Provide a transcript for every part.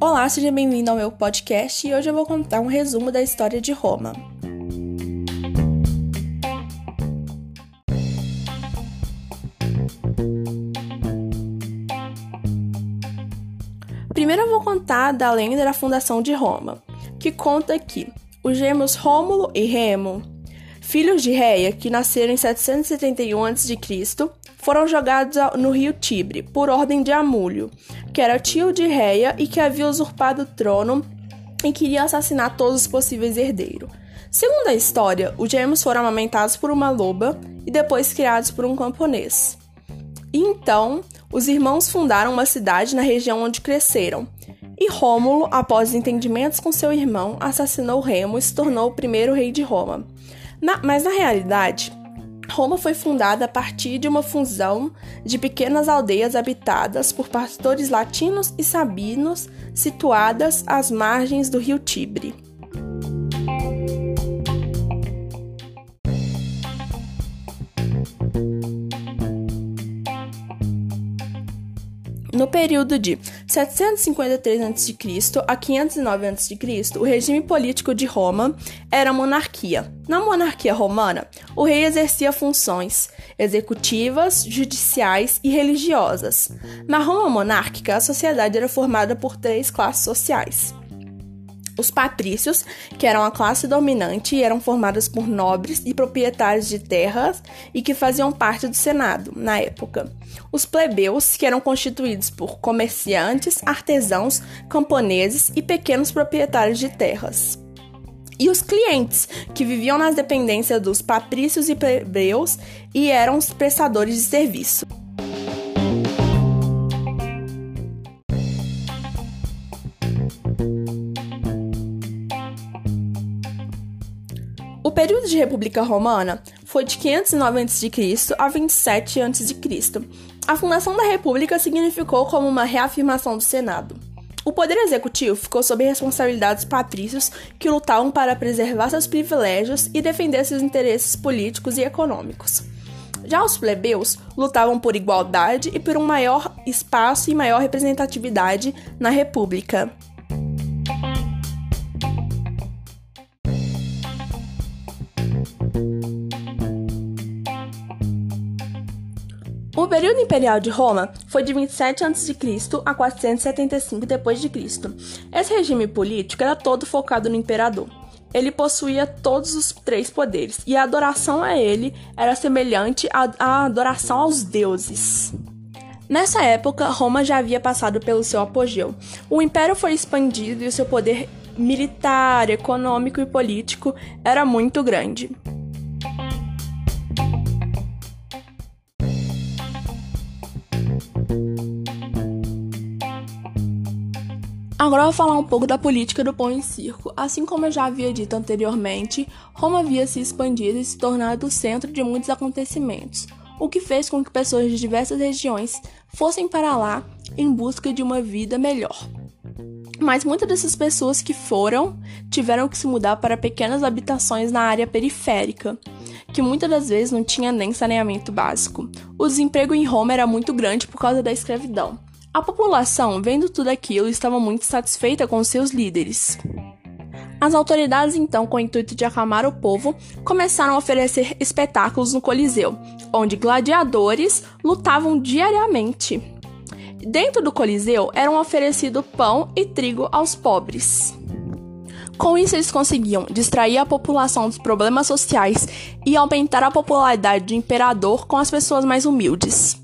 Olá, seja bem-vindo ao meu podcast e hoje eu vou contar um resumo da história de Roma. Primeiro eu vou contar da lenda da fundação de Roma, que conta que os gêmeos Rômulo e Remo, filhos de Reia, que nasceram em 771 a.C., foram jogados no rio Tibre por ordem de Amúlio, que era tio de Reia e que havia usurpado o trono e queria assassinar todos os possíveis herdeiros. Segundo a história, os gêmeos foram amamentados por uma loba e depois criados por um camponês. Então, os irmãos fundaram uma cidade na região onde cresceram. E Rômulo, após entendimentos com seu irmão, assassinou Remo e se tornou o primeiro rei de Roma. Na, mas na realidade, Roma foi fundada a partir de uma fusão de pequenas aldeias habitadas por pastores latinos e sabinos situadas às margens do rio Tibre. No período de 753 a.C. a 509 a.C., o regime político de Roma era monarquia. Na monarquia romana, o rei exercia funções executivas, judiciais e religiosas. Na Roma monárquica, a sociedade era formada por três classes sociais: os patrícios, que eram a classe dominante e eram formados por nobres e proprietários de terras e que faziam parte do Senado na época. Os plebeus, que eram constituídos por comerciantes, artesãos, camponeses e pequenos proprietários de terras. E os clientes, que viviam nas dependências dos patrícios e plebeus e eram os prestadores de serviço. O período de República Romana foi de 509 a.C. a 27 a.C. A fundação da República significou como uma reafirmação do Senado. O poder executivo ficou sob responsabilidade dos patrícios que lutavam para preservar seus privilégios e defender seus interesses políticos e econômicos. Já os plebeus lutavam por igualdade e por um maior espaço e maior representatividade na República. O período imperial de Roma foi de 27 a.C. a 475 d.C. Esse regime político era todo focado no imperador. Ele possuía todos os três poderes, e a adoração a ele era semelhante à adoração aos deuses. Nessa época, Roma já havia passado pelo seu apogeu. O império foi expandido e o seu poder militar, econômico e político era muito grande. Agora vou falar um pouco da política do pão em circo. Assim como eu já havia dito anteriormente, Roma havia se expandido e se tornado o centro de muitos acontecimentos, o que fez com que pessoas de diversas regiões fossem para lá em busca de uma vida melhor. Mas muitas dessas pessoas que foram tiveram que se mudar para pequenas habitações na área periférica, que muitas das vezes não tinha nem saneamento básico. O desemprego em Roma era muito grande por causa da escravidão. A população, vendo tudo aquilo, estava muito satisfeita com seus líderes. As autoridades, então, com o intuito de acalmar o povo, começaram a oferecer espetáculos no Coliseu, onde gladiadores lutavam diariamente. Dentro do Coliseu eram oferecidos pão e trigo aos pobres. Com isso, eles conseguiam distrair a população dos problemas sociais e aumentar a popularidade do imperador com as pessoas mais humildes.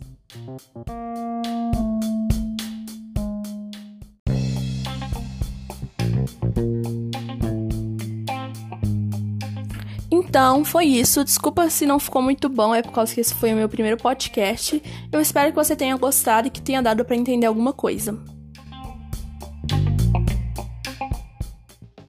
Então, foi isso. Desculpa se não ficou muito bom, é por causa que esse foi o meu primeiro podcast. Eu espero que você tenha gostado e que tenha dado para entender alguma coisa.